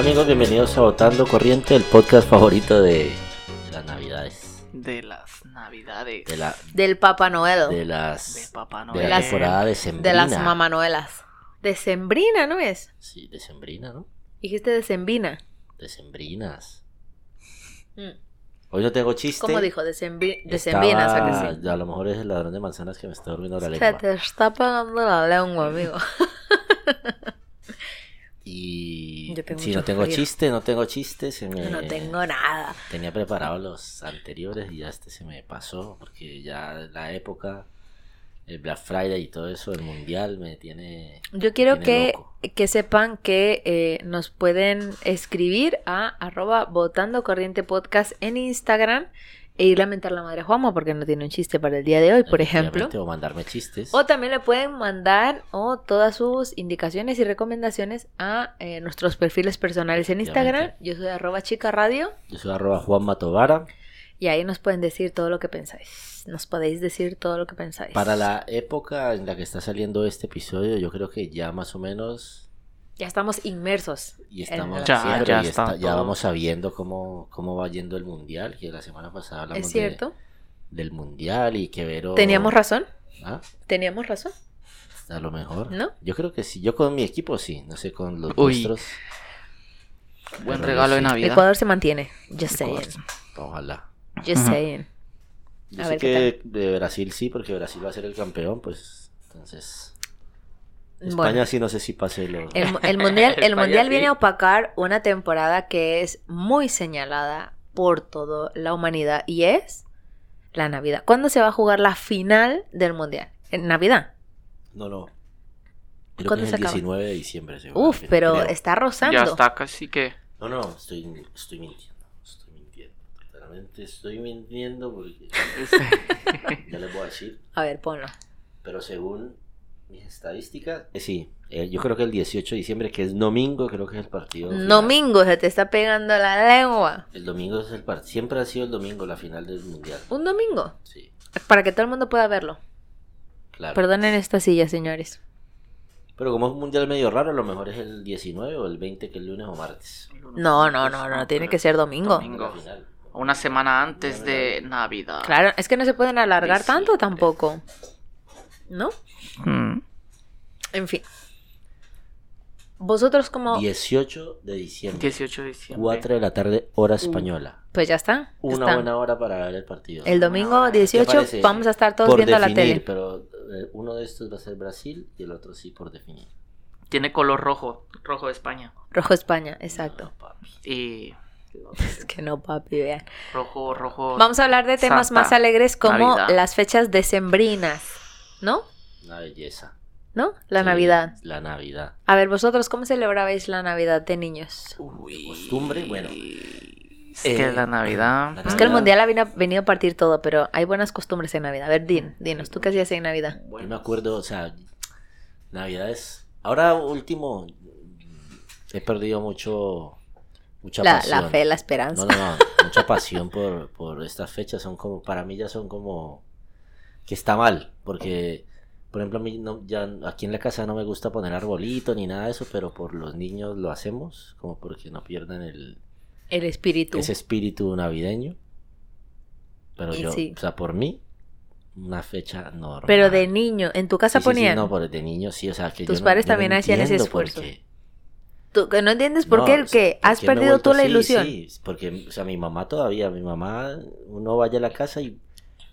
Hola amigos, bienvenidos a Votando Corriente, el podcast favorito de, de las navidades. de las navidades De, la, Del Papá Noel. de de las Papá de Noel. la las- temporada de De Sembrina. las mamanoelas. Decembrina, ¿no es? Sí, de Sembrina, ¿no? Dijiste decembina. De Sembrinas. Mm. Hoy no tengo chiste. ¿Cómo dijo? Decembri decembrina, o sea que sí. A lo mejor es el ladrón de manzanas que me está durmiendo la Se lengua. te está pagando la lengua, amigo. Y si no tengo frío. chiste, no tengo chiste, se me... No tengo nada. Tenía preparados los anteriores y ya este se me pasó porque ya la época, el Black Friday y todo eso, el mundial me tiene... Yo quiero tiene que, que sepan que eh, nos pueden escribir a arroba votando corriente podcast en Instagram e ir a mentar la madre a Juanma porque no tiene un chiste para el día de hoy, por ejemplo. O mandarme chistes. O también le pueden mandar o todas sus indicaciones y recomendaciones a eh, nuestros perfiles personales en Instagram. Yo soy arroba chica radio Yo soy arroba Juan Matovara. y ahí nos pueden decir todo lo que pensáis. Nos podéis decir todo lo que pensáis. Para la época en la que está saliendo este episodio, yo creo que ya más o menos... Ya estamos inmersos. Y estamos Ya, ya y está ya vamos sabiendo cómo, cómo va yendo el mundial, que la semana pasada hablamos ¿Es de- cierto? del mundial y que Vero... Teníamos razón. ¿Ah? Teníamos razón. A lo mejor. ¿No? Yo creo que sí. Yo con mi equipo sí. No sé con los Uy. nuestros. Buen Pero regalo de sí. Navidad. Ecuador se mantiene. Just saying. Ojalá. Just saying. Yo A sé ver, que ¿qué de Brasil sí, porque Brasil va a ser el campeón, pues entonces... España Bueno. sí no sé si pase. El, el mundial, el mundial sí. viene a opacar una temporada que es muy señalada por toda la humanidad y es la Navidad. ¿Cuándo se va a jugar la final del mundial? En Navidad. No, no. Creo ¿Cuándo que es se el acaba? 19 de diciembre. Uf, pero creo. está rozando. Ya está casi que. No, no, estoy, estoy mintiendo. Estoy mintiendo. Claramente estoy mintiendo porque... ya les voy a decir. A ver, ponlo. Pero según mis estadísticas... eh, sí, eh, yo creo que el 18 de diciembre, que es domingo, creo que es el partido. final. Domingo se te está pegando la lengua. El domingo es el partido. Siempre ha sido el domingo la final del mundial. Un domingo. Sí, Para que todo el mundo pueda verlo. claro. Perdonen esta silla, señores. Pero como es un mundial medio raro, a lo mejor es el 19 o el 20, que es lunes o martes. No, no, no, no. Tiene que ser domingo. Domingo. Una semana antes de Navidad. Claro, es que no se pueden alargar tanto tampoco. ¿No? Mm. En fin. Vosotros como... 18 de diciembre. 18 de diciembre. 4 de la tarde, hora española. Pues ya está. ya Una está. buena hora para ver el partido. El domingo ¿Qué 18 parece? vamos a estar todos por viendo definir, la tele. pero eh, uno de estos va a ser Brasil y el otro sí por definir. Tiene color rojo. Rojo de España. Rojo España, exacto. No, papi. Y. Es que no, papi, vean. Rojo, rojo. Vamos a hablar de temas Santa más alegres como Navidad. las fechas decembrinas. ¿No? Una belleza. ¿No? La Sí, Navidad. La Navidad. A ver, vosotros, ¿cómo celebrabais la Navidad de niños? Uy. Costumbre, bueno. Es que la Navidad. la Es que el Navidad. mundial ha venido, a partir todo, pero hay buenas costumbres en Navidad. A ver, din, dinos, ¿tú qué hacías en Navidad? Yo me acuerdo, o sea, Navidades. Ahora último, he perdido mucho. Mucha La, pasión. la fe, la esperanza. No, no, no. Mucha pasión por, por estas fechas. Son como, para mí ya son como. Que está mal. Porque, por ejemplo, a mí no, ya aquí en la casa no me gusta poner arbolito ni nada de eso. Pero por los niños lo hacemos. Como porque no pierdan el, El espíritu. ese espíritu navideño. Pero yo, sí. o sea, por mí, una fecha normal. Pero de niño, ¿en tu casa Sí, ponían? no, por de niño sí, o sea, que Tus yo no- padres no también hacían ese esfuerzo. qué. ¿Tú que no entiendes por No, qué el que has porque perdido tú la ilusión? Sí, porque, o sea, mi mamá todavía, mi mamá, uno vaya a la casa y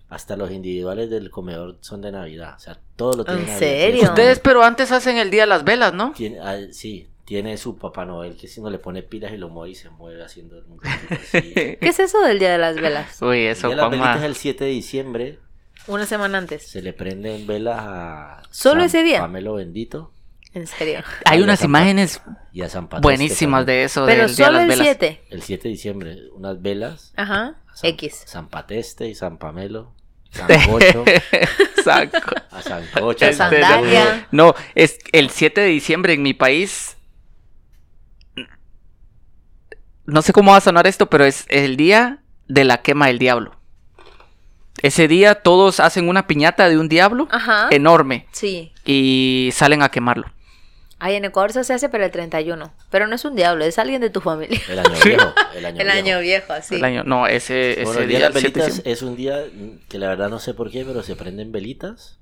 hasta los individuales del comedor son de Navidad, o sea, todo lo tiene ¿En serio? Ustedes, pero antes hacen el día de las velas, ¿no? tiene- ah, sí, tiene su Papá Noel que si no le pone pilas y lo mueve y se mueve haciendo un. ¿Qué es eso del Día de las Velas? Uy, El eso, día de las es el 7 de diciembre, Una semana antes. se le prenden velas a ¿Solo San ese día? Pamelo Bendito. En serio. Hay Ay, unas imágenes Y a San Patricio buenísimas de eso, Pero del Día de solo las el Velas. 7. El 7 de diciembre, unas velas. Ajá. San- X. San Pateste y San Pamelo. Sancocho. A Sancocho. Este, San sandalia. No, es el 7 de diciembre en mi país. No sé cómo va a sonar esto, pero es el día de la quema del diablo. Ese día todos hacen una piñata de un diablo Ajá. enorme Sí. y salen a quemarlo. Ahí en Ecuador eso se hace pero el 31. Pero no es un diablo, es alguien de tu familia. El año viejo. El año El viejo. año viejo, así. El año- no, ese, ese Bueno, el día día de las el 7 de velitas es un día que la verdad no sé por qué, pero se prenden velitas.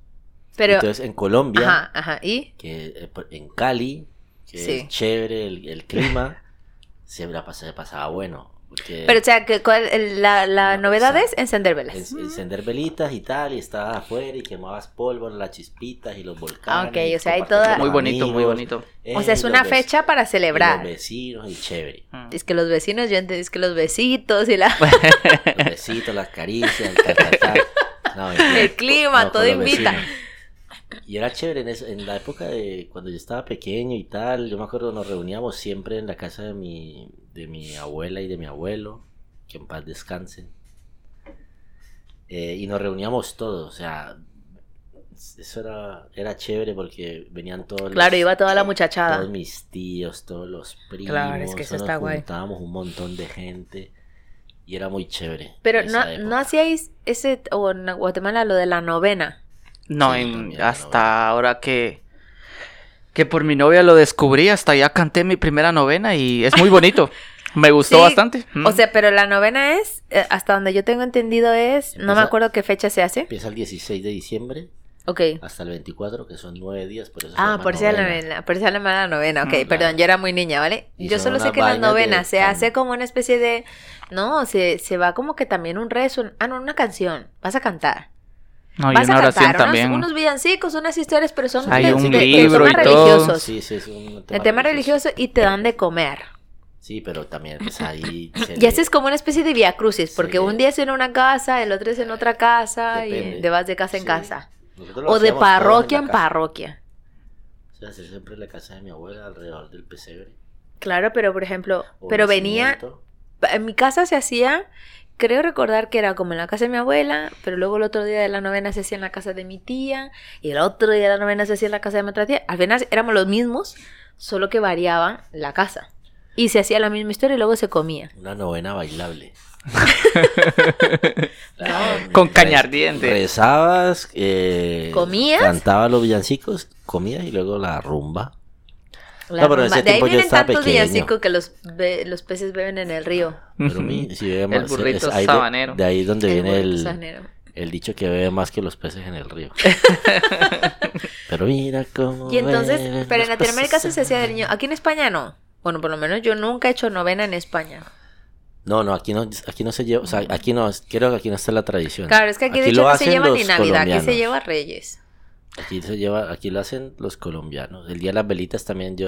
Pero, Entonces en Colombia, ajá, ajá. ¿Y? que eh, en Cali, que Sí. es chévere el, el clima, siempre la pas- se pasaba bueno. Porque Pero, o sea, que cuál- la, la No, novedad o sea, es encender velas. en- encender velitas y tal, y estabas afuera y quemabas pólvora, las chispitas y los volcanes. Ah, ok, y o sea, hay toda- Muy bonito, muy amigos, bonito. eh, O sea, es y una fecha para y celebrar. Los vecinos y chévere. Mm. Es que los vecinos, yo entendí es que los besitos y la... Los besitos, las caricias, el ta, ta, ta. No. El clima, con todo invita. vecinos. Y era chévere en, eso- en la época de cuando yo estaba pequeño y tal. Yo me acuerdo nos reuníamos siempre en la casa de mi, de mi abuela y de mi abuelo, que en paz descansen. Eh, y nos reuníamos todos, o sea, eso era, era chévere porque venían todos los- Claro, iba toda la muchachada. todos mis tíos, todos los primos. Claro, es que eso está guay. juntábamos un montón de gente y era muy chévere. Pero no, época. no hacíais ese, o en Guatemala, lo de la novena. No, Sí, en- la hasta novena. ahora que, que por mi novia lo descubrí, hasta ya canté mi primera novena y es muy bonito. Me gustó Sí, bastante. Mm. O sea, pero la novena es, eh, hasta donde yo tengo entendido es, no me acuerdo qué fecha se hace. Empieza el 16 de diciembre Ok. hasta el 24, que son nueve días, por eso Ah, por eso la novena. novena, por llama la novena, ok, Mm, perdón, claro. yo era muy niña, ¿vale? Y yo solo sé que en las vainas de novenas se hace como una especie de, no, se, se va como que también un rezo, ah, no, una canción, vas a cantar. No, y vas una a oración cantar, unos, también. unos villancicos, unas historias, pero son Hay de- un de- de libro temas y todo. Sí, sí, es un El tema religioso y te dan de comer. Sí, pero también pues ahí... se Y le- haces como una especie de via crucis, porque Sí. un día es en una casa, el otro es en otra casa, y Depende. te vas de casa en Sí. casa. Nosotros O de parroquia en casa. parroquia. O sea, hacer siempre en la casa de mi abuela, alrededor del pesebre. Claro, pero por ejemplo, o pero venía, en mi casa se hacía, creo recordar que era como en la casa de mi abuela, pero luego el otro día de la novena se hacía en la casa de mi tía, y el otro día de la novena se hacía en la casa de mi otra tía. Al final éramos los mismos, solo que variaban la casa. Y se hacía la misma historia y luego se comía. Una novena bailable. Con caña ardiente. Rezabas, eh, ¿Comías? Cantabas los villancicos, comías y luego la rumba. La No, pero en ese de ahí vienen tantos villancicos que los, be- los peces beben en el río. Pero mi, si bebe El más- burrito es ahí de- sabanero. De, ahí donde El viene el, dicho que bebe más que los peces en el río. pero mira cómo. Y entonces, beben pero en Latinoamérica se hacía de niño. Aquí en España no. Bueno, por lo menos yo nunca he hecho novena en España. No, no, aquí no, aquí no se lleva, o sea, aquí no, creo que aquí no está la tradición. Claro, es que aquí, de Aquí hecho lo no se hacen lleva ni los Navidad, aquí se lleva Reyes. Aquí se lleva, aquí lo hacen los colombianos. El día de las velitas también yo.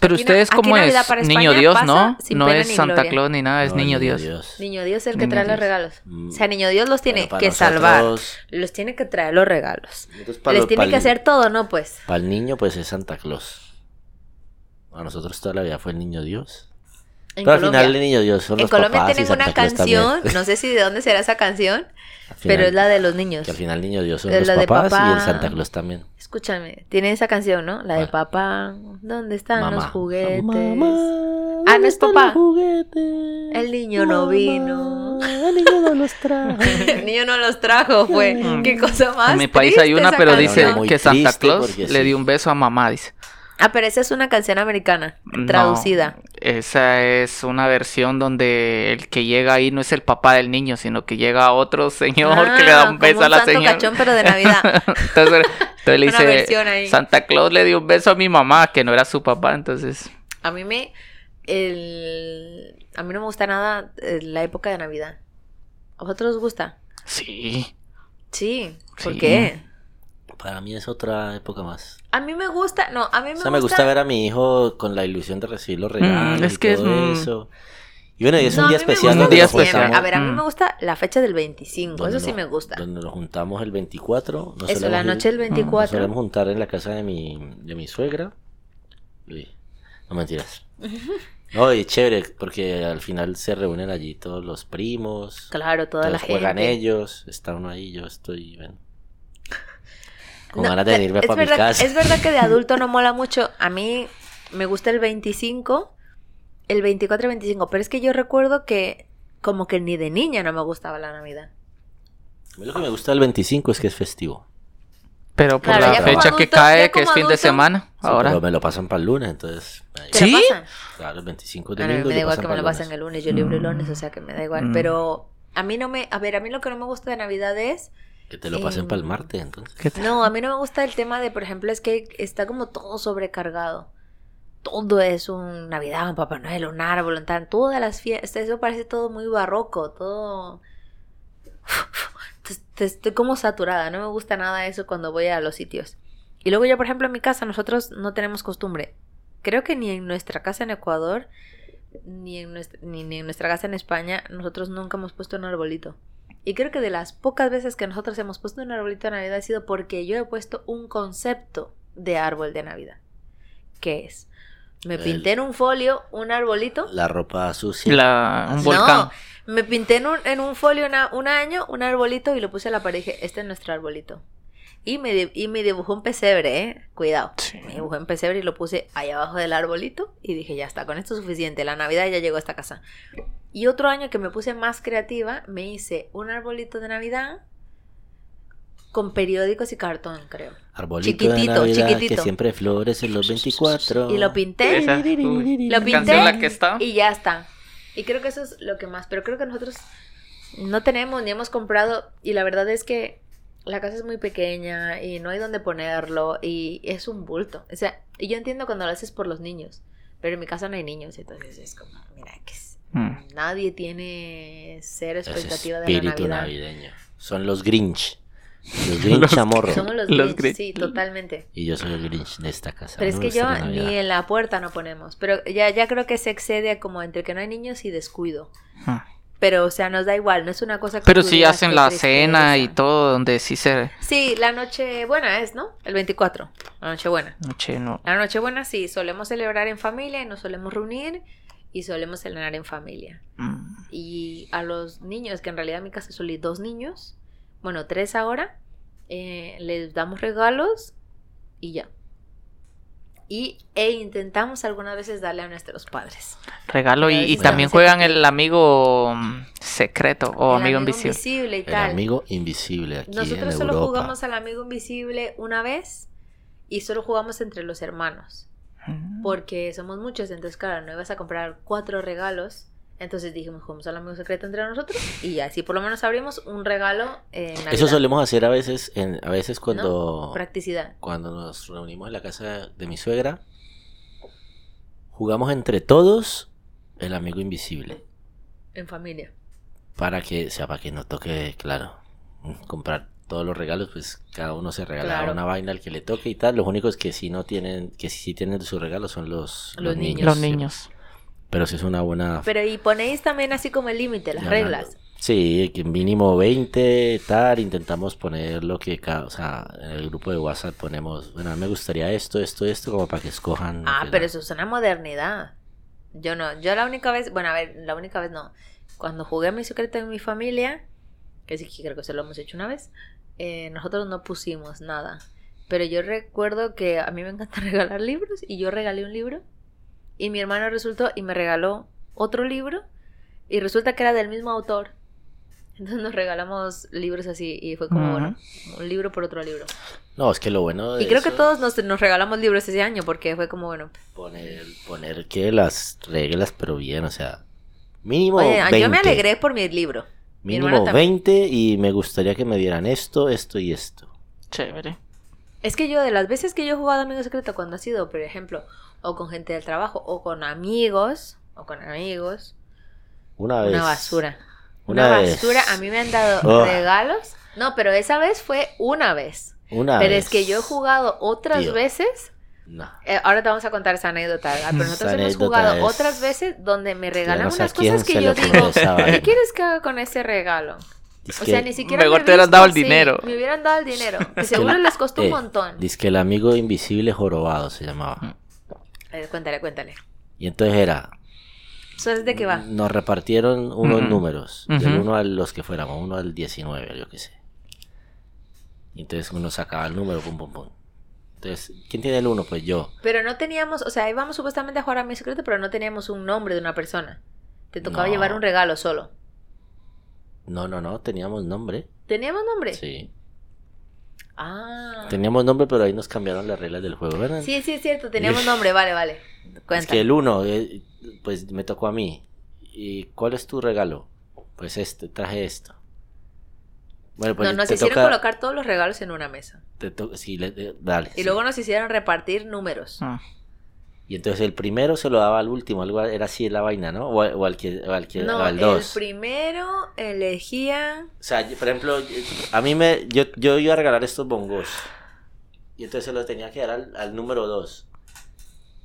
Pero ustedes como Navidad es para niño Dios, ¿no? No es Santa gloria. Claus ni nada, es no, niño Dios. Niño Dios es el que Niño trae los regalos. Mm. O sea, Niño Dios los tiene que salvar. Los tiene que traer los regalos. Les los- tiene para que el- hacer todo, ¿no? Pues. Para el niño, pues es Santa Claus. A nosotros toda la vida fue el niño Dios. En Pero al final el niño Dios son en los Colombia papás y tienen una Santa Claus también. canción, no sé si de dónde será esa canción, final- pero es la de los niños. Que al final el niño Dios son Es los la de papás y papá. el Santa Claus también. Escúchame, tiene esa canción, ¿no? La de papá, ¿dónde están los juguetes? Mamá, Ah, ¿dónde no es papá. El niño no vino. El niño no los trajo. El niño no los trajo, fue. Mm. Qué cosa más. En mi país hay una, pero canción. dice que Santa Claus le sí. dio un beso a mamá, dice. Ah, pero esa es una canción americana, No, traducida. esa es una versión donde el que llega ahí no es el papá del niño, sino que llega otro señor que le da Ah, un beso como a la santo señora. cachón, pero de Navidad. entonces, entonces le dice. Santa Claus le dio un beso a mi mamá, que no era su papá, entonces... A mí me. El, a mí no me gusta nada eh, la época de Navidad. ¿A vosotros os gusta? Sí. Sí. ¿Por Sí. qué? Para mí es otra época más. A mí me gusta. No, a mí me O sea, me gusta ver a mi hijo con la ilusión de recibir los regalos es y que es, todo mm, eso. Y bueno, y es No, un día especial gusta Un donde día nos especial. A ver, a mí Mm. me gusta la fecha del 25. donde Eso sí nos- me gusta. Donde nos juntamos el 24. nos Eso, la noche del Nos 24. solemos juntar en la casa de mi, de mi suegra. Uy, no mentiras. No, y chévere, porque al final se reúnen allí todos los primos. Claro, toda la todos juegan gente. ellos, está uno ahí, yo estoy, bueno, con No, ganas de irme es para mi verdad- casa. Es verdad que de adulto no mola mucho. A mí me gusta el 25, el 24 y 25, pero es que yo recuerdo que como que ni de niña no me gustaba la Navidad. A mí lo que me gusta del 25 es que es festivo. Pero por Claro, la fecha que cae, que es fin de semana, Sí, ahora. Pero me lo pasan para el lunes, entonces. ahí- ¿Te la ¿Sí? pasan? Claro, el 25 A de mí domingo. me da igual que me lo pasen el lunes, yo libre el lunes, o sea que me da igual. Mm. Pero a mí no me, a ver, a mí lo que no me gusta de Navidad es, Que te lo pasen para el martes, entonces. No, a mí no me gusta el tema de, por ejemplo, es que está como todo sobrecargado. Todo es un Navidad, un Papá Noel, un árbol, un tal, todas las fiestas, eso parece todo muy barroco, todo... Estoy como saturada, no me gusta nada eso cuando voy a los sitios. Y luego yo, por ejemplo, en mi casa, nosotros no tenemos costumbre. Creo que ni en nuestra casa en Ecuador, ni en nuestra, ni, ni en nuestra casa en España, nosotros nunca hemos puesto un arbolito. Y creo que de las pocas veces que nosotros hemos puesto un arbolito de Navidad ha sido porque yo he puesto un concepto de árbol de Navidad. ¿Qué es? Me El- pinté en un folio un arbolito. La ropa sucia. La- un No, volcán. me pinté en un, en un folio una- un año un arbolito y lo puse a la pared y dije, este es nuestro arbolito. Y me, y me dibujó un pesebre, ¿eh? Cuidado. Sí. Me dibujó un pesebre y lo puse ahí abajo del arbolito y dije, ya está, con esto es suficiente. La Navidad ya llegó a esta casa. Y otro año que me puse más creativa, me hice un arbolito de Navidad con periódicos y cartón, creo. Arbolito de Navidad chiquitito. que siempre florece en los 24. Y lo pinté. Esa, uy, Lo pinté la que está. Y ya está. Y creo que eso es lo que más. Pero creo que nosotros no tenemos ni hemos comprado. Y la verdad es que la casa es muy pequeña y no hay donde ponerlo. Y es un bulto. O sea, y yo entiendo cuando lo haces por los niños. Pero en mi casa no hay niños. Entonces es como, mira, que es- Mm. nadie tiene cero Ese expectativa de la espíritu Navidad. navideño. Son los Grinch. Los Grinch amorro. Somos los, Los Grinch, Grinch. sí, totalmente. Y yo soy el Grinch de esta casa. Pero es que yo la ni en la puerta no ponemos. Pero ya, ya creo que se excede a como entre que no hay niños y descuido. Ah. Pero, o sea, nos da igual, no es una cosa que. Pero sí hacen "Qué la tristeza". cena y todo, donde sí se... Sí, la noche buena es, ¿no? El 24, la noche buena. Noche, no. La noche buena sí, solemos celebrar en familia y nos solemos reunir y solemos cenar en familia. Mm. Y a los niños, que en realidad en mi casa solo hay dos niños, bueno, tres ahora, eh, les damos regalos y ya. Y, e intentamos algunas veces darle a nuestros padres. Regalo y, y también juegan el amigo mm, secreto o El amigo invisible. y El tal. amigo invisible aquí Nosotros en solo Europa. jugamos al amigo invisible una vez y solo jugamos entre los hermanos. Mm. Porque somos muchos, entonces claro, no ibas a comprar cuatro regalos. Entonces dijimos, jugamos al amigo secreto entre nosotros y así por lo menos abrimos un regalo en Navidad. Eso solemos hacer a veces, en, a veces cuando, Practicidad. cuando nos reunimos en la casa de mi suegra. Jugamos entre todos el amigo invisible. En familia. Para que, o sea, para que no toque, claro, comprar todos los regalos, pues cada uno se regala Claro. una vaina al que le toque y tal. Los únicos que sí no tienen, que sí tienen sus regalos son los, Los niños. Los sí. niños. Pero sí es una buena Pero y ponéis también así como el límite, las Ya reglas. Sí, que mínimo 20, tal, intentamos poner lo que cada, o sea, en el grupo de WhatsApp ponemos, bueno, a mí me gustaría esto, esto, esto, como para que escojan. Ah, que pero eso es una modernidad. Yo no, yo la única vez, bueno, a ver, la única vez no. Cuando jugué mi secreto en mi familia, que sí que creo que se lo hemos hecho una vez, eh, nosotros no pusimos nada. Pero yo recuerdo que a mí me encanta regalar libros y yo regalé un libro y mi hermano resultó y me regaló otro libro y resulta que era del mismo autor. Entonces nos regalamos libros así y fue como, Ujú. bueno, un libro por otro libro. No, es que lo bueno de Y creo que eso, todos nos, nos regalamos libros ese año porque fue como, bueno, Poner, poner que las reglas, pero bien, o sea, mínimo Oye, 20. yo me alegré por mi libro. Mínimo también. 20 y me gustaría que me dieran esto, esto y esto. Chévere. Es que yo, de las veces que yo he jugado Amigo Secreto, cuando ha sido, por ejemplo, o con gente del trabajo, o con amigos, o con amigos, Una vez. una basura. Una Una, vez. basura. A mí me han dado Oh. regalos. No, pero esa vez fue una vez. Una pero vez. es que yo he jugado otras Tío. veces. No. eh, ahora te vamos a contar esa anécdota. Pero nosotros Esa hemos jugado es- otras veces donde me regalan no sé a unas cosas que yo digo, ¿qué quieres que haga con ese regalo? O sea, ni siquiera Mejor me te hubieran dado el dinero. Me hubieran dado el dinero. Que seguro la- les costó eh, un montón. Dice que el amigo invisible jorobado se llamaba. A ver, cuéntale, cuéntale. Y entonces era, ¿Eso es de qué va? nos repartieron unos números, del. 1 a los que fuéramos, 1 al 19, yo qué sé. Y entonces uno sacaba el número, pum, pum, pum. Entonces, ¿quién tiene el 1? Pues yo. Pero no teníamos, o sea, íbamos supuestamente a jugar a mi secreto, pero no teníamos un nombre de una persona. Te tocaba No. llevar un regalo solo. No, no, no, teníamos nombre. ¿Teníamos nombre? Sí. Ah. Teníamos nombre, pero ahí nos cambiaron las reglas del juego, ¿verdad? Sí, sí, es cierto, teníamos nombre, vale, vale. Cuenta. Es que el 1, pues me tocó a mí. ¿Y cuál es tu regalo? Pues este, traje esto. Bueno, pues no, nos hicieron toca- colocar todos los regalos en una mesa. te to- sí, le- dale. Y sí. luego nos hicieron repartir números. Ah. Y entonces el primero se lo daba al último, algo era así la vaina, ¿no? O, o al que, o al que, o No, al el 2. primero elegía. O sea, yo- por ejemplo, a mí me, yo, yo iba a regalar estos bongos. Y entonces se los tenía que dar al, al número 2.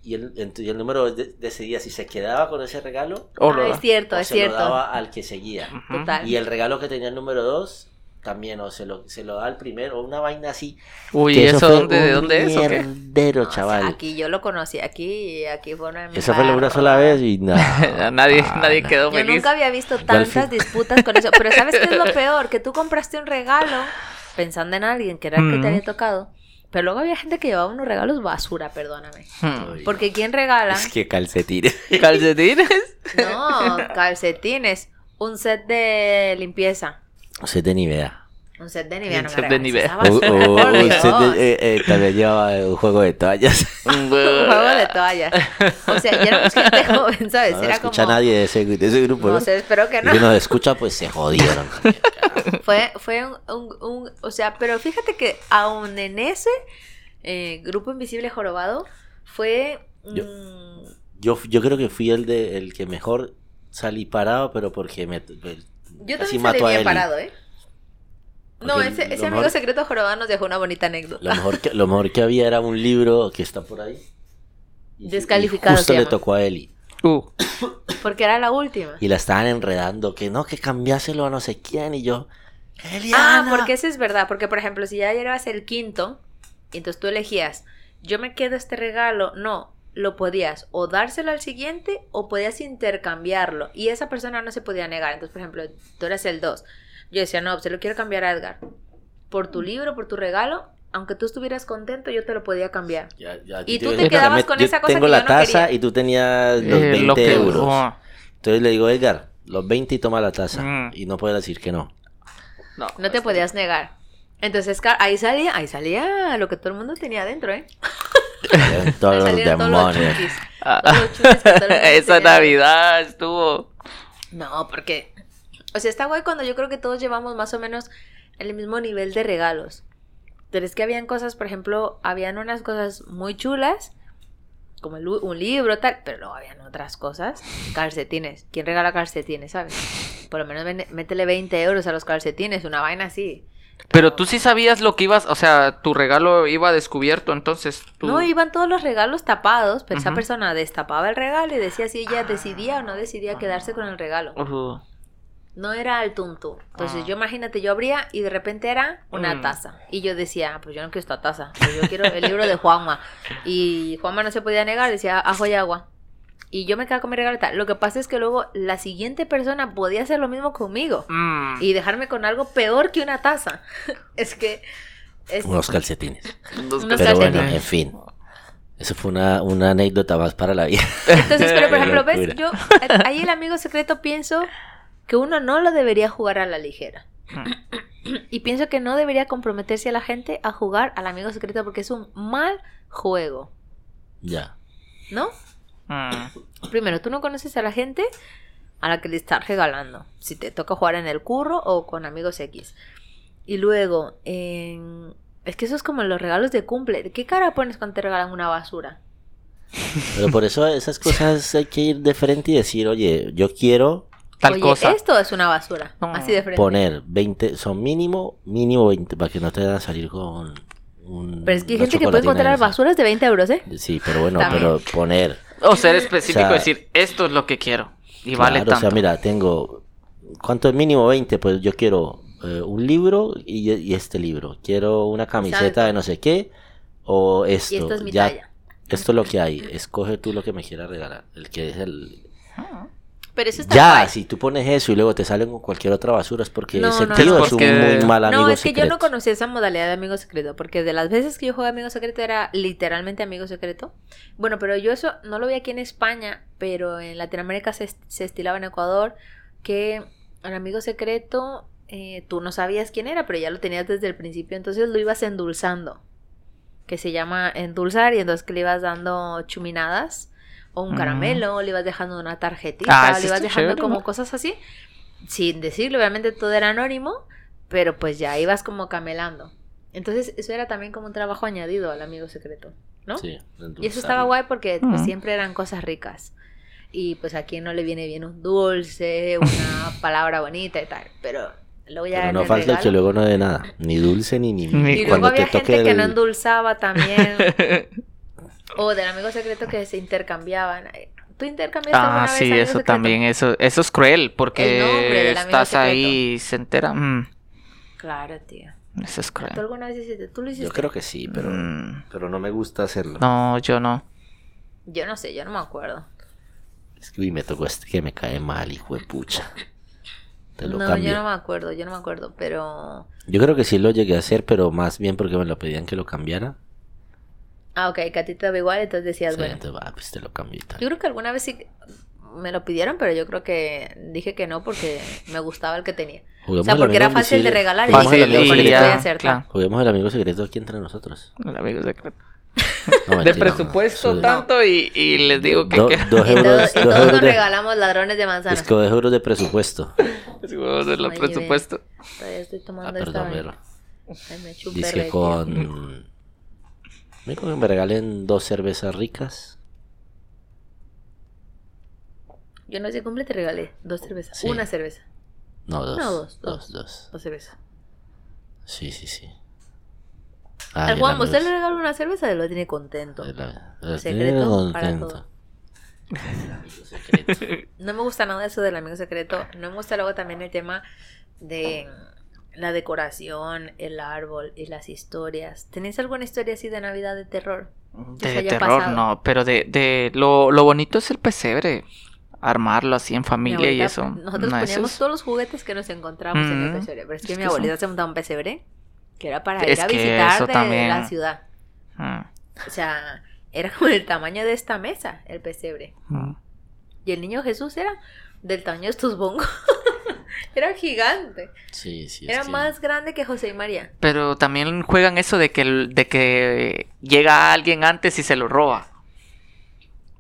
Y el, y el número 2 de- decidía si se quedaba con ese regalo Oh, Ah, lo- es cierto, o es se cierto. lo daba al que seguía. Total. Y el regalo que tenía el número 2 también, o se lo, se lo da al primero, o una vaina así. Uy, que ¿y eso fue dónde, de dónde es mierdero, No, chaval. Aquí yo lo conocí, aquí, aquí fue una. Esa fue la una sola vez y nada. nadie, nadie quedó Yo feliz. nunca había visto tantas disputas con eso. Pero ¿sabes qué es lo peor? Que tú compraste un regalo pensando en alguien que era el que Mm. te había tocado. Pero luego había gente que llevaba unos regalos basura, perdóname. Hmm. Porque ¿quién regala? Es que calcetines. ¿Calcetines? No, calcetines. Un set de limpieza. No sé de ni idea. Un set de Nivea. Un no me set de Nivea. o Dios. usted eh, eh, también llevaba un juego de toallas. Un juego de toallas. O sea, ya éramos gente joven, ¿sabes? No Era escucha como... a nadie de ese, de ese grupo. No ¿no? sé, espero que Y no. que nos escucha, pues se jodieron. Fue, fue un, un- un- O sea, pero fíjate que aún en ese eh, grupo invisible jorobado fue... Yo- mm, Yo, yo creo que fui el de el que mejor salí parado, pero porque me yo también salí mató a bien parado, ¿eh? No, ese, ese amigo mejor- secreto jorobado nos dejó una bonita anécdota. Lo mejor que, lo mejor que había era un libro que está por ahí. Y- y Descalificado justo le tocó a Eli. Uh, Porque era la última. Y la estaban enredando, que no, que cambiáselo a no sé quién. Y yo, Ah, Eliana. porque eso es verdad. Porque, por ejemplo, si ya llevas el quinto, y entonces tú elegías, yo me quedo este regalo, no, lo podías o dárselo al siguiente o podías intercambiarlo. Y esa persona no se podía negar. Entonces, por ejemplo, tú eras el 2. Yo decía, no, se lo quiero cambiar a Edgar. Por tu libro, por tu regalo, aunque tú estuvieras contento, yo te lo podía cambiar. Ya- ya, Y tú te quedabas con esa cosa tengo que la yo no taza quería. y tú tenías los eh, 20 lo que- euros. oh, Entonces le digo, Edgar, los 20 y toma la taza. Mm. Y no puedes decir que no. no, No te podías negar. Entonces, ahí salía, ahí salía lo que todo el mundo tenía adentro, ¿eh? Todos los salían todos los demonios. chukis. Ah, Todos los chukis que todo el mundo Esa tenía. Navidad estuvo. No, porque. O sea, está guay cuando yo creo que todos llevamos más o menos el mismo nivel de regalos. Pero es que habían cosas, por ejemplo, habían unas cosas muy chulas, como el un libro, tal, pero luego habían otras cosas. Calcetines. ¿Quién regala calcetines, sabes? Por lo menos métele 20 euros a los calcetines, una vaina así. Pero tú sí sabías lo que ibas, o sea, tu regalo iba descubierto, entonces tú... No, iban todos los regalos tapados, pero esa Ujú. persona destapaba el regalo y decía si ella decidía o no decidía quedarse con el regalo. No era al tuntu. Entonces Ah. yo imagínate, yo abría y de repente era una Mm. taza. Y yo decía, "Ah, pues yo no quiero esta taza. pues yo quiero el libro de Juanma. Y Juanma no se podía negar, decía ajo y agua. Y yo me quedaba con mi tal. Lo que pasa es que luego la siguiente persona podía hacer lo mismo conmigo. Mm. Y dejarme con algo peor que una taza. es que... Es... Unos calcetines. Unos Pero bueno, en fin. Eso fue una, una anécdota más para la vida. Entonces, pero por ejemplo, ves, yo ahí el amigo secreto pienso que uno no lo debería jugar a la ligera. Y pienso que no debería comprometerse a la gente a jugar al amigo secreto porque es un mal juego, ya. ¿no? Mm. Primero, tú no conoces a la gente a la que le estás regalando. Si te toca jugar en el curro o con amigos X. Y luego, en- es que eso es como los regalos de cumple. ¿Qué cara pones cuando te regalan una basura? Pero por eso esas cosas hay que ir de frente y decir, oye, yo quiero Tal Oye, cosa. esto es una basura. No. Así de frente. poner 20, son mínimo, mínimo 20, para que no te van a salir con un... Pero es que hay gente que puede encontrar basuras de 20 euros, ¿eh? Sí, pero bueno, También. pero poner... O ser específico, O sea, decir, esto es lo que quiero. Y vale Claro, tanto. O sea, mira, tengo... ¿Cuánto es mínimo 20? Pues yo quiero eh, un libro y, y este libro. Quiero una camiseta Exacto. de no sé qué o esto. Y es mi ya talla. esto es lo que hay, escoge tú lo que me quieras regalar. El que es el... Pero eso está Ya, guay. si tú pones eso y luego te salen con cualquier otra basura es porque No, ese no, tío no. es un muy mal amigo No, es que yo secreto. no conocía esa modalidad de amigo secreto, porque de las veces que yo jugué amigo secreto era literalmente amigo secreto. Bueno, pero yo eso no lo vi aquí en España, pero en Latinoamérica se, se estilaba en Ecuador que el amigo secreto eh, tú no sabías quién era, pero ya lo tenías desde el principio, entonces lo ibas endulzando, que se llama endulzar, y entonces que le ibas dando chuminadas o un Mm. caramelo, o le ibas dejando una tarjetita, Ah, le ibas dejando chévere, como ¿no? cosas así, sin decirlo, obviamente todo era anónimo, pero pues ya ibas como camelando. Entonces eso era también como un trabajo añadido al amigo secreto, ¿no? Sí, Y eso estaba guay porque pues, Mm. siempre eran cosas ricas. Y pues a quien no le viene bien un dulce, una palabra bonita y tal. Pero luego ya Pero no el falta el que luego no dé nada, ni dulce ni ni, Ni- Y luego cuando había te toque gente que no el- endulzaba también. o del amigo secreto que se intercambiaban. ¿Tú intercambiaste Ah, sí, eso secreto? también, eso, eso es cruel, porque estás secreto. ahí y se entera. mm, Claro, tío. eso es ¿Tú cruel. alguna vez hiciste? ¿Tú lo hiciste? Yo creo que sí, pero, Mm, pero no me gusta hacerlo. no, yo no. Yo no sé, yo no me acuerdo. Es que uy, me tocó este que me cae mal, hijo de pucha. Te lo No, cambio. yo no me acuerdo, yo no me acuerdo, pero... Yo creo que sí lo llegué a hacer, pero más bien porque me lo pedían que lo cambiara. Ah, ok, que a ti te daba igual, entonces decías, Sí, bueno. va, pues te lo cambio y tal. Yo creo que alguna vez sí me lo pidieron, pero yo creo que dije que no porque me gustaba el que tenía. O Juguemos sea, el porque era fácil de regalar y dije, Fácil esto secreto. voy a hacer claro. Juguemos el amigo secreto aquí entre nosotros. El amigo secreto. No, De presupuesto no. tanto y, y les digo que... Do- que- dos Y euros, todos, y nos de, regalamos ladrones de manzanas. es que dos euros de presupuesto. Sí, vamos a ver el Ay, presupuesto. Todavía estoy Ah, tomando perdón, esta pero Ay, me dice con... Me que me regalen dos cervezas ricas. Yo no sé cumple te regalé dos cervezas. Sí. Una cerveza. No, dos. No, dos, Dos, dos. dos. Dos cervezas. Sí, sí, sí. Ah, Al Juan, usted le regaló una cerveza y lo tiene contento. el- el- Secreto el- para contento. todo. El amigo secreto. No me gusta nada eso del amigo secreto. No me gusta luego también el tema de la decoración, el árbol y las historias. ¿Tenéis alguna historia así de Navidad de terror? Se De terror, pasado. no, pero de, de lo, lo bonito es el pesebre. Armarlo así en Mi familia y eso. Nosotros no, eso poníamos es- todos los juguetes que nos encontramos en el Mm. pesebre. Pero es que Es mi que son- abuelita se montaba un pesebre que era para Es ir a visitar de también. la ciudad. Mm, O sea, era como el tamaño de esta mesa, el pesebre. mm. Y el niño Jesús era del tamaño de estos bongos. era gigante. Sí, sí. es Era que- más grande que José y María. Pero también juegan eso de que, de que llega alguien antes y se lo roba.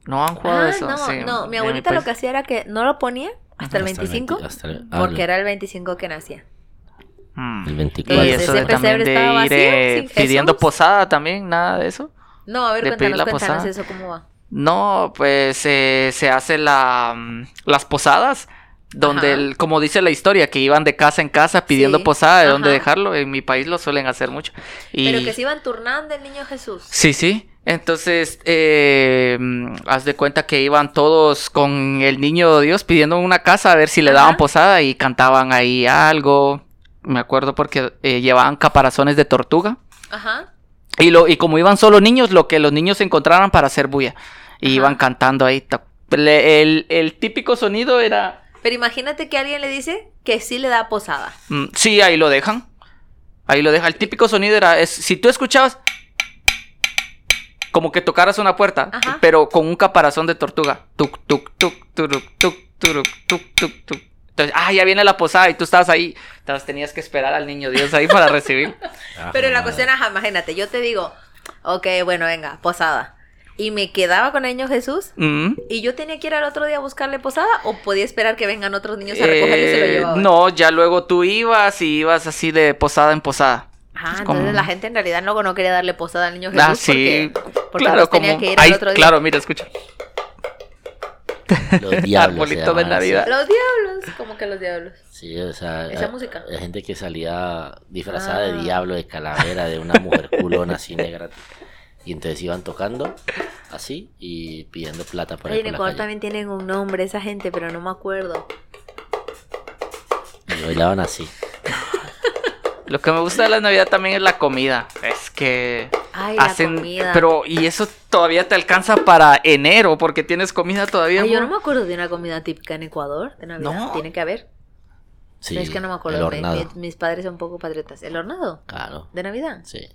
¿No han jugado Ah, eso? no, Sí, no, mi abuelita lo país. que hacía era que no lo ponía hasta el Hasta 25, 20 hasta el- ah, porque era el 25 que nacía. Mm. el Y 24. Entonces, eso de también de estaba ir vacío, eh, pidiendo posada también, nada de eso. No, a ver, De cuéntanos, la cuéntanos eso, ¿cómo va? No, pues eh, se hace la, mm, las posadas, donde, el- como dice la historia, que iban de casa en casa pidiendo Sí, posada, de dónde dejarlo. En mi país lo suelen hacer mucho. Y... Pero que se iban turnando el niño Jesús. Sí, sí. Entonces, eh, haz de cuenta que iban todos con el niño Dios pidiendo una casa a ver si le daban Ajá. posada y cantaban ahí algo. Me acuerdo porque eh, llevaban caparazones de tortuga. Ajá. Y, lo, y como iban solo niños, lo que los niños encontraran para hacer bulla. Y Ajá. iban cantando ahí. El, el típico sonido era... Pero imagínate que alguien le dice que sí le da posada. mm, sí, ahí lo dejan. Ahí lo dejan. El típico sonido era... Es, si tú escuchabas... Como que tocaras una puerta, Ajá. pero con un caparazón de tortuga. Tuk, tuk, tuk, turuc, tuk, tuk, tuk, tuk. Entonces, ah, ya viene la posada y tú estabas ahí. Entonces tenías que esperar al niño Dios ahí para recibir. Ah, Pero la joder. cuestión es, imagínate, yo te digo, ok, bueno, venga, posada. Y me quedaba con el niño Jesús. Mm. ¿Y yo tenía que ir al otro día a buscarle posada? ¿O podía esperar que vengan otros niños a recogerlo y se lo Eh, llevaban? no, ya luego tú ibas y ibas así de posada en posada. Ah, Es entonces como- la gente en realidad luego no quería darle posada al niño Jesús. Ah, sí. Porque, porque claro, pues tenía como. que ir Ay, al otro día. claro, mira, escucha. Los diablos. de. Navidad. Los diablos, como que los diablos. Sí, o sea, Esa hay- música. hay gente que salía disfrazada Ah. de diablo, de calavera, de una mujer culona así negra. Y entonces iban tocando así y pidiendo plata por ahí Oye, en la Ecuador también tienen un nombre esa gente, pero no me acuerdo. Y bailaban así. Lo que me gusta de la Navidad también es la comida. Es que. Ay, la hacen, comida. pero y eso todavía te alcanza para enero porque tienes comida todavía. Ay, yo no me acuerdo de una comida típica en Ecuador de Navidad. No. Tiene que haber. Sí, es que no me acuerdo. Me- hornado. mi- mis padres son un poco patriotas. ¿El hornado? Claro. ¿De Navidad? Sí.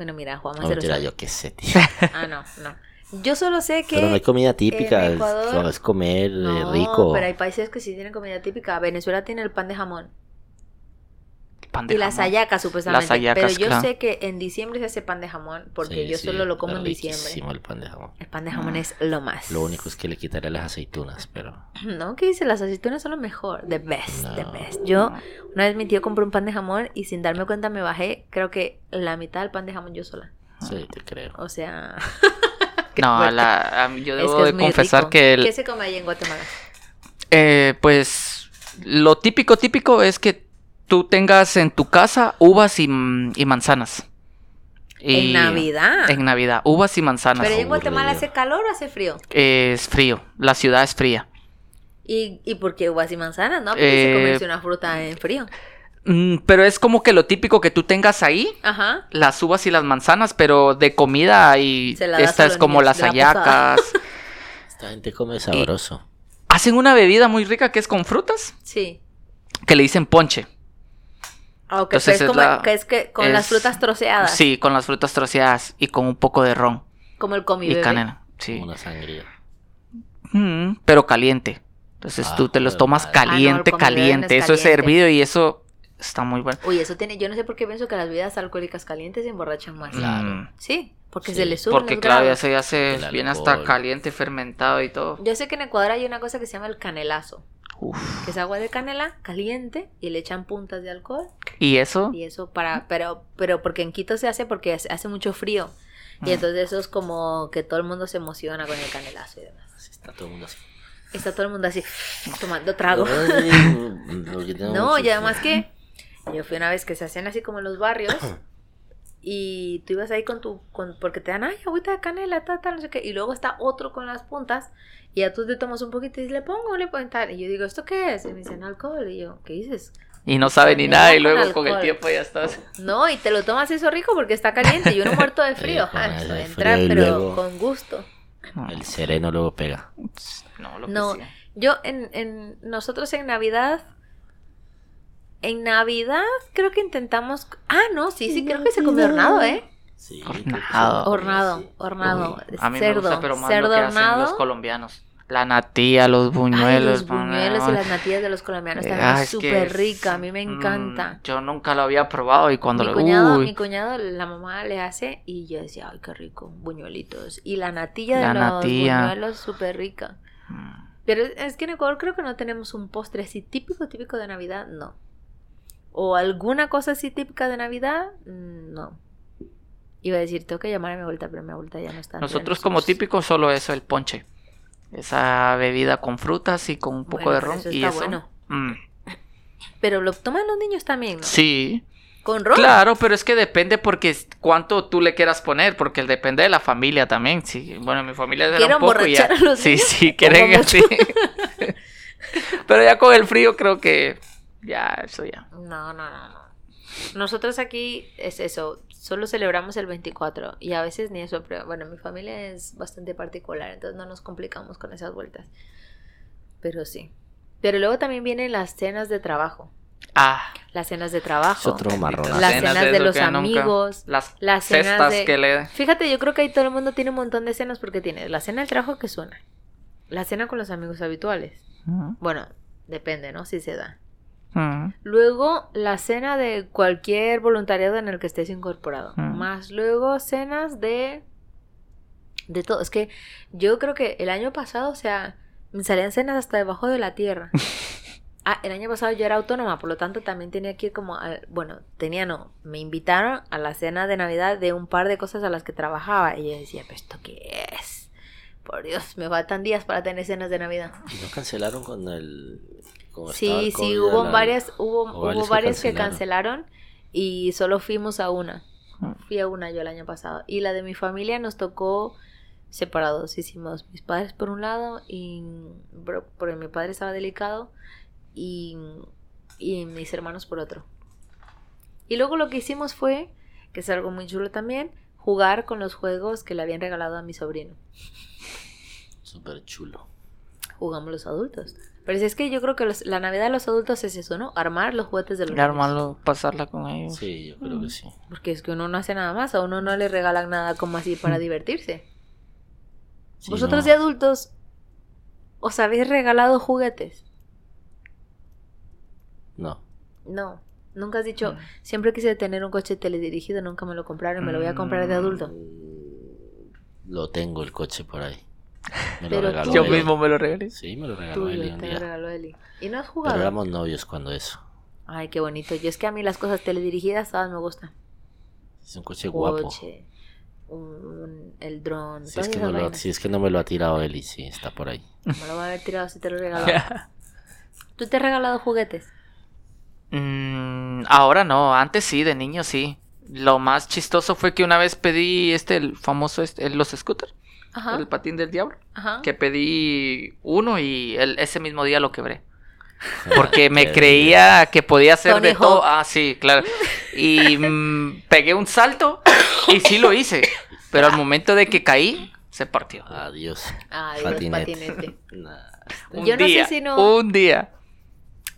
Bueno, mira, Juan No, se lo mentira, yo qué sé, tío. Ah, no, no. Yo solo sé que. Pero no hay comida típica. es- Ecuador- no, es comer eh, No, rico. pero hay países que sí tienen comida típica. Venezuela tiene el pan de jamón. Pan de Y las hallacas, supuestamente. Las hallacas, pero yo claro. sé que en diciembre se hace pan de jamón. Porque Sí, yo sí, solo lo como en diciembre. el pan de jamón. El pan de jamón es lo más. Lo único es que le quitaré las aceitunas, pero No, ¿qué dice? Las aceitunas son lo mejor. The best, the best. Yo, una vez mi tío compró un pan de jamón y sin darme cuenta me bajé, creo que la mitad del pan de jamón yo sola. sí, te creo. O sea. No, la- a mí yo Es debo que de es confesar rico. que el, ¿Qué se come ahí en Guatemala? eh, pues lo típico típico es que tú tengas en tu casa uvas y, y manzanas. Y- en Navidad. En Navidad, uvas y manzanas. Pero en Guatemala aburrido. hace calor o hace frío. Es frío, la ciudad es fría. ¿Y, y por qué uvas y manzanas? No, porque se Eh, comerse una fruta en frío. Mm, pero es como que lo típico que tú tengas ahí, Ajá. las uvas y las manzanas, pero de comida y Se la das a estas los como niños las la hallacas. Esta gente come sabroso. Hacen una bebida muy rica que es con frutas, Sí. que le dicen ponche. Ah, Entonces pero es es como la- que es que con las frutas troceadas. Sí, con las frutas troceadas y con un poco de ron Como el comi y bebé. canela. Sí. Una sangría. Mm, pero caliente. Entonces Ah, tú te los tomas madre. Ah, no, caliente, comibebé no es caliente. Eso es hervido y eso está muy bueno. Uy, eso tiene, yo no sé por qué pienso que las bebidas alcohólicas calientes se emborrachan más. Claro. Mm, Sí, porque Sí, se le suben porque claro, ya se, ya se viene hasta caliente, fermentado y todo. Yo sé que en Ecuador hay una cosa que se llama el canelazo, Uf. que es agua de canela caliente y le echan puntas de alcohol Y eso, y eso para, pero, pero porque en Quito se hace porque hace mucho frío y Mm. entonces eso es como que todo el mundo se emociona con el canelazo y demás. Así está todo el mundo así. Está todo el mundo así tomando trago. Ay, No, y además que yo fui una vez que se hacían así como en los barrios y tú ibas ahí con tu, con, porque te dan, ay, agüita de canela, tal, tal, no sé qué, y luego está otro con las puntas y ya tú te tomas un poquito y dices, le pongo, le pongo tal, y yo digo, ¿esto qué es? Y me dicen, alcohol, y yo, ¿qué dices? y no sabe ni nada y luego con el tiempo ya estás. No, y te lo tomas eso rico porque está caliente y uno muerto de frío, ah, frío entrar, pero luego- con gusto. El sereno luego pega. No, lo que No, sí. yo en, en nosotros en Navidad en Navidad creo que intentamos ah no sí sí creo que se come hornado eh Sí, Hornado. hornado hornado Uy, a mí cerdo me gusta, pero más cerdo lo que hacen los hornado colombianos. La natilla, los Ay, buñuelos. los buñuelos y las natillas de los colombianos Eh, ah, es es que súper es- rica a mí me mm, encanta yo nunca lo había probado y cuando mi lo cuñado, uy, mi cuñado, la mamá le hace y yo decía, ay, qué rico, buñuelitos. Y la natilla de La los natilla. buñuelos, súper rica. mm, Pero es que en Ecuador creo que no tenemos un postre así típico, típico de Navidad, no. O alguna cosa así típica de Navidad, mm, no. Iba a decir, tengo que llamar a mi abuelita, pero mi abuelita ya no está. Nosotros como típico solo eso, el ponche. Esa bebida con frutas y con un poco Bueno, de pero ron. eso y está eso. bueno. mm, Pero lo toman los niños también, ¿no? Sí. Con ron. Claro, pero es que depende porque es- cuánto tú le quieras poner, porque depende de la familia también. Sí, bueno, mi familia ¿Quieren un poco y ya. emborrachar a los Sí, niños? sí, ¿O quieren así. pero ya con el frío creo que ya eso ya. No, no, no, no. Nosotros aquí es eso, solo celebramos el 24 y a veces ni eso, pero bueno, mi familia es bastante particular, entonces no nos complicamos con esas vueltas. Pero sí. Pero luego también vienen las cenas de trabajo. Ah, Las cenas de Es trabajo. otro marronazo. Las cenas cenas de los nunca- amigos, las, las cenas cestas de- que le Fíjate, yo creo que ahí todo el mundo tiene un montón de cenas porque tiene la cena del trabajo que suena. La cena con los amigos habituales. Bueno, depende, ¿no? Si se da. Mm. Luego la cena de cualquier voluntariado en el que estés incorporado. Mm. Más luego cenas de... De todo. Es que yo creo que el año pasado, o sea, me salían cenas hasta debajo de la tierra. Ah, el año pasado yo era autónoma, por lo tanto también tenía que ir como... al- bueno, tenía no. Me invitaron a la cena de Navidad de un par de cosas a las que trabajaba. Y yo decía, ¿pero esto qué es? Por Dios, me faltan días para tener cenas de Navidad. ¿Y no cancelaron con el. Como estaba Sí, sí, hubo la- varias, hubo, hubo varias que cancelaron. y solo fuimos a una. Fui a una yo el año pasado. Y la de mi familia nos tocó separados. Hicimos mis padres por un lado y porque mi padre estaba delicado y, y mis hermanos por otro. Y luego lo que hicimos fue, que es algo muy chulo también, jugar con los juegos que le habían regalado a mi sobrino. Súper chulo. Jugamos los adultos. Pero si es que yo creo que los- la Navidad de los adultos es eso, ¿no? Armar los juguetes de los Y niños. armarlo, pasarla con ellos. Sí, yo creo que sí. Porque es que uno no hace nada más, a uno no le regalan nada como así para divertirse. Sí, Vosotros no. de adultos, ¿os habéis regalado juguetes? No. No. Nunca has dicho, siempre quise tener un coche teledirigido, nunca me lo compraron, me lo voy a comprar de adulto. Mm, Lo tengo el coche por ahí. Me Pero lo regaló Yo Eli. mismo me lo regalé. Sí, me lo regaló Tuyo, Eli un te lo día. regaló Eli. ¿Y no has Pero jugado? éramos novios cuando eso. Ay, qué bonito. Yo es que a mí las cosas teledirigidas todas me gustan. Es un coche guapo. Coche, un- el dron, Si es, que no lo, vainas. si es que no me lo ha tirado Eli, sí, está por ahí. Me lo va a haber tirado si te lo regaló. ¿Tú te has regalado juguetes? Mm, ahora no, antes sí, de niño sí. Lo más chistoso fue que una vez pedí este, el famoso, este, los scooters, Ajá. el patín del diablo. Ajá. Que pedí uno y el- ese mismo día lo quebré. Porque me creía que podía hacer Tony de todo. Ah, sí, claro. Y mm, pegué un salto y sí lo hice. Pero al momento de que caí, se partió. Adiós. Ay, Dios, Patinete. patinete. Nah, Un Yo no sé día, si no- Un día.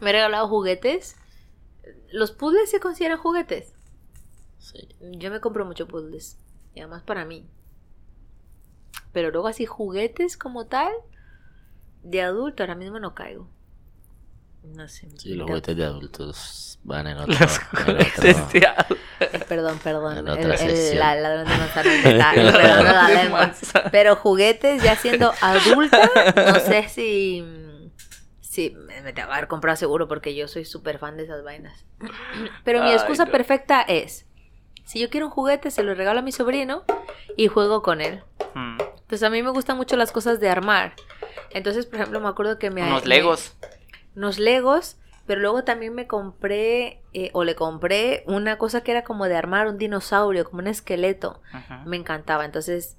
Me he regalado juguetes. ¿Los puzzles se consideran juguetes? sí. Yo me compro mucho puzzles. Y además para mí. Pero luego así juguetes como tal. De adulto ahora mismo no caigo. No sé. Sí, los Te- juguetes de adultos van en otro. Los en juguetes otro- de adulto. Eh, perdón, perdón. En El, otra el- sección. la- el ladrón de manzanas me está enredando la De manzana. Pero juguetes ya siendo adulta, no sé si. Si me, me tengo que haber comprado seguro porque yo soy súper fan de esas vainas. Pero mi Ay, excusa no. perfecta es: si yo quiero un juguete, se lo regalo a mi sobrino y juego con él. Pues a mí me gustan mucho las cosas de armar. Entonces, por ejemplo, me acuerdo que me. Unos me- legos. unos legos, pero luego también me compré, eh, o le compré una cosa que era como de armar un dinosaurio, como un esqueleto. Me encantaba, entonces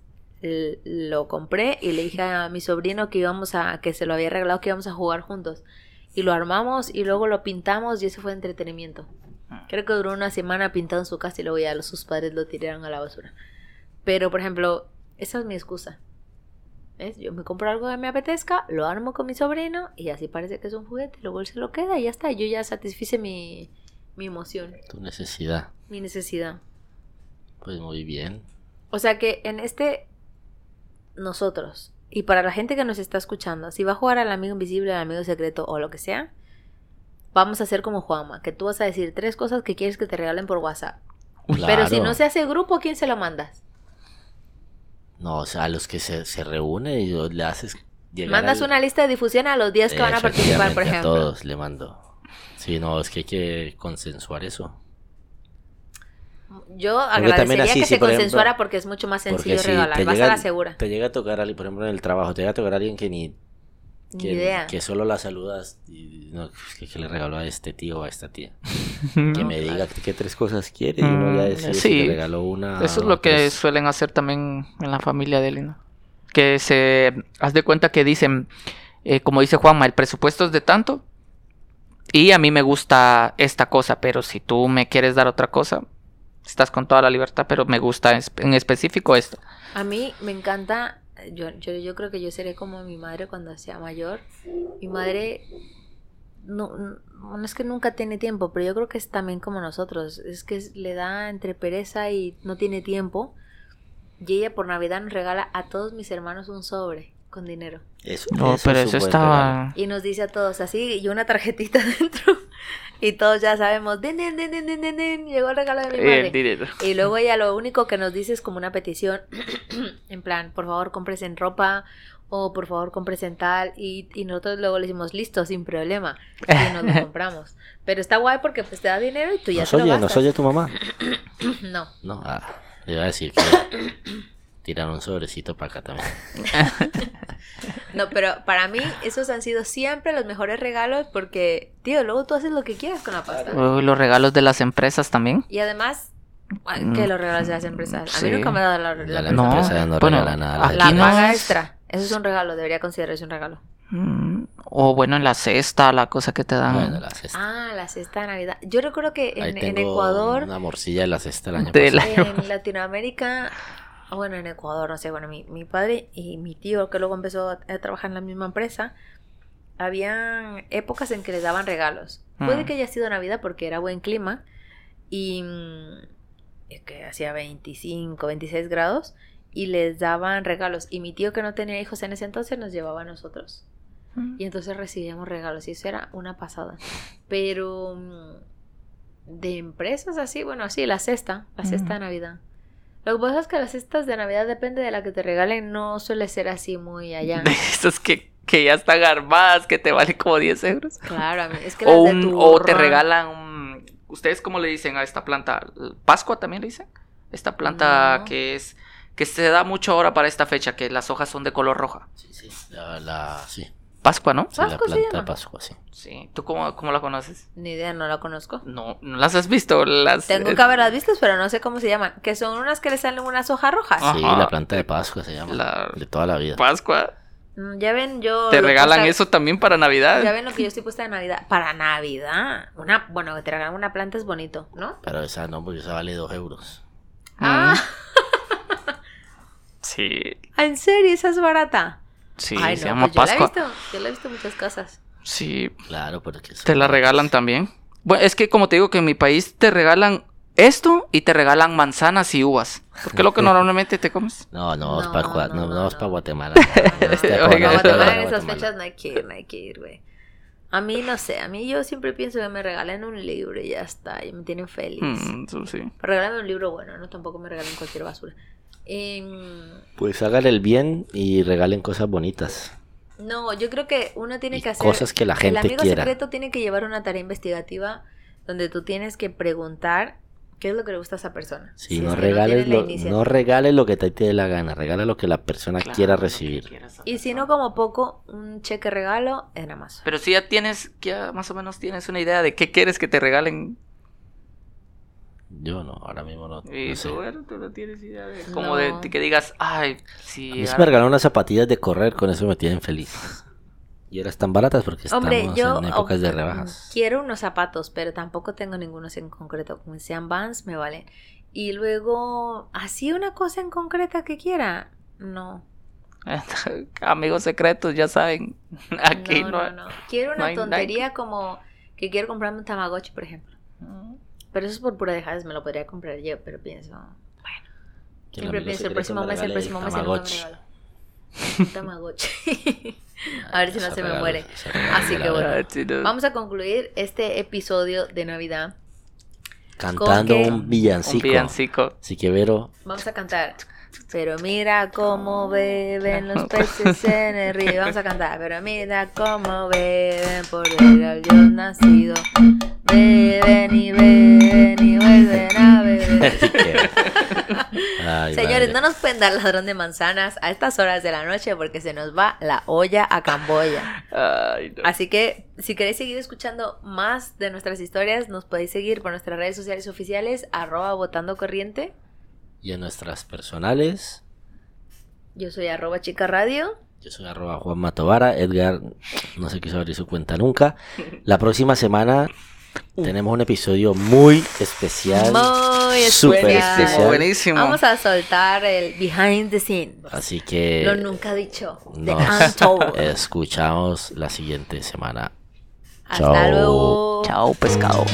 lo compré y le dije a mi sobrino que íbamos a, que se lo había regalado, que íbamos a jugar juntos. Y lo armamos y luego lo pintamos y eso fue entretenimiento. Ah. Creo que duró una semana pintado en su casa y luego ya sus padres lo tiraron a la basura. Pero, por ejemplo, esa es mi excusa. ¿Ves? Yo me compro algo que me apetezca, lo armo con mi sobrino y así parece que es un juguete, luego él se lo queda y ya está. Yo ya satisfice mi, mi emoción, Tu necesidad. mi necesidad. Pues muy bien. O sea que en este, nosotros, y para la gente que nos está escuchando, si va a jugar al amigo invisible, al amigo secreto o lo que sea, vamos a hacer como Juanma, que tú vas a decir tres cosas que quieres que te regalen por WhatsApp. Pero si no se hace grupo, ¿quién se lo mandas? No, o sea, a los que se, se reúnen y le haces llegar Mandas al- una lista de difusión a los 10 que van a participar, por ejemplo. A todos le mando. Sí, no, es que hay que consensuar eso. Yo agradecería así, que si, se por ejemplo, consensuara porque es mucho más sencillo Porque si regalar. Vas llega, a la segura. te llega a tocar alguien, por ejemplo, en el trabajo, te llega a tocar a alguien que ni, Ni que, idea. que solo la saludas y no, que, que le regaló a este tío o a esta tía. Que me diga qué tres cosas quiere y uno ya Mm, decide sí. le regaló una. Eso es lo que tres. suelen hacer también en la familia de Elena. Que se. Haz de cuenta que dicen, eh, como dice Juanma, el presupuesto es de tanto. Y a mí me gusta esta cosa, pero si tú me quieres dar otra cosa, estás con toda la libertad, pero me gusta en específico esto. A mí me encanta, yo, yo, yo creo que yo seré como mi madre cuando sea mayor. Mi madre no, no es que nunca tiene tiempo, pero yo creo que es también como nosotros. Es que le da entre pereza y no tiene tiempo. Y ella por Navidad nos regala a todos mis hermanos un sobre con dinero. Eso, No, eso pero es eso estaba. Y nos dice a todos así, y una tarjetita dentro. Y todos ya sabemos, din, din, din, din, din, din, din, llegó el regalo de mi madre. El dinero. Y luego ella lo único que nos dice es como una petición, en plan, por favor compres en ropa o por favor compres en tal. Y, y nosotros luego le decimos, listo, sin problema. Y nos lo compramos. Pero está guay porque pues te da dinero y tú ya ¿Nos te lo oye? ¿Nos gastas. oye tu mamá? No. No, ah, le iba a decir que tirar un sobrecito para acá también. No, pero para mí esos han sido siempre los mejores regalos porque, tío, luego tú haces lo que quieras con la pasta. Uy, los regalos de las empresas también. Y además, que los regalos de las empresas. A mí Sí. nunca me ha dado la, la, la No, empresa ya no bueno, regala nada. aquí la no paga es- extra. Eso es un regalo, debería considerarse un regalo. Mm, O bueno, en la cesta, la cosa que te dan. Bueno, la cesta. Ah, la cesta de Navidad. Yo recuerdo que Ahí en, en tengo Ecuador, Una morcilla de la cesta el año De pasado. la- en Latinoamérica, bueno, en Ecuador, no sé, bueno, mi, mi padre y mi tío, que luego empezó a, a trabajar en la misma empresa, habían épocas en que les daban regalos. Puede Mm. que haya sido Navidad porque era buen clima y mm, es que hacía 25, 26 grados y les daban regalos. Y mi tío que no tenía hijos en ese entonces nos llevaba a nosotros. Mm. Y entonces recibíamos regalos y eso era una pasada. Pero de empresas así, bueno, sí, la cesta, la cesta de Navidad. Lo que pasa es que las cestas de Navidad depende de la que te regalen, no suele ser así muy allá. De esas que, que ya están armadas, que te valen como 10 euros. Claro, a mí- es que las O, de un- o te regalan un- ¿Ustedes cómo le dicen a esta planta? ¿Pascua también le dicen? Esta planta No. que es... Que se da mucho ahora para esta fecha, que las hojas son de color roja. Sí, sí. La, la- sí. Pascua, ¿no? Sí, la Pascua se planta de llama. Pascua, sí. Sí. ¿Tú cómo, cómo la conoces? Ni idea, no la conozco. No, no las has visto. Las, Tengo que haberlas vistas, pero no sé cómo se llaman. Que son unas que le salen unas hojas rojas. Ah. Sí, Ajá. la planta de Pascua se llama. La- De toda la vida. Pascua. Mm, Ya ven, yo... Te regalan puesta- eso también para Navidad. Ya ven lo que yo estoy puesta de Navidad. Para Navidad. Una, bueno, que te regalan una planta es bonito, ¿no? Pero esa no, porque esa vale dos euros. Ah, Sí, ¿en serio? ¿Esa es barata? Sí, Ay, se no, llama pues yo la he Pascua. visto. Yo la he visto en muchas casas. Sí, Claro, porque te la regalan también. Bueno, es que como te digo que en mi país te regalan esto y te regalan manzanas y uvas. Porque es lo que normalmente te comes. No, no, es para no, no, no, no, es no. para Guatemala. En esas fechas no hay que ir, no hay que ir, güey. A mí, no sé, a mí yo siempre pienso que me regalen un libro y ya está, y me tienen feliz. Mm, sí. Pero regálame un libro bueno, no tampoco me regalen cualquier basura. Em, Pues hagan el bien y regalen cosas bonitas. no, yo creo que uno tiene Y que hacer... cosas que la El gente amigo quiera. secreto tiene que llevar una tarea investigativa donde tú tienes que preguntar qué es lo que le gusta a esa persona. Sí, Si no es que regales, lo, no regales lo que te dé la gana, regala lo que la persona Claro, quiera recibir. Y si no, como poco, un cheque regalo en Amazon. Pero si ya tienes, ya más o menos tienes una idea de qué quieres que te regalen. Yo no, ahora mismo no, Y no sé. tú, bueno, tú no tienes idea de como No. de, de que digas, ay, A sí. mí se ahora- me regalaron unas zapatillas de correr, con eso me tienen feliz. Y ahora están baratas porque estamos Hombre, yo en épocas de rebajas. quiero unos zapatos, pero tampoco tengo ningunos en concreto. Como sean Vans, me vale. Y luego, así una cosa en concreta que quiera. No. Amigos secretos, ya saben. Aquí no. no, no, no. Quiero una tontería como que quiero comprarme un Tamagotchi, por ejemplo. Pero eso es por pura dejada, me lo podría comprar yo, pero pienso, bueno, siempre pienso el próximo me mes, el próximo mes, me Tamagotchi. regalo. Un Tamagotchi. A ver si no se me muere. Así que bueno. no. Vamos a concluir este episodio de Navidad. Cantando que- un villancico. Un villancico. Así que Vero, Vamos a cantar. Pero mira cómo beben los peces en el río. Vamos a cantar. Pero mira cómo beben por el Dios nacido. Ay, Señores, no nos pueden dar ladrón de manzanas a estas horas de la noche porque se nos va la olla a Camboya. Ay, no. Así que si queréis seguir escuchando más de nuestras historias, nos podéis seguir por nuestras redes sociales oficiales, arroba votando corriente. Y en nuestras personales, Yo soy arroba chica radio. yo soy arroba Juan Matovara, Edgar no se quiso abrir su cuenta nunca. La próxima semana tenemos un episodio muy especial. Muy súper especial. Buenísimo. Vamos a soltar el behind the scenes. Así que Lo nunca dicho. Nos escuchamos la siguiente semana. Hasta Chao. luego. Chao, pescado.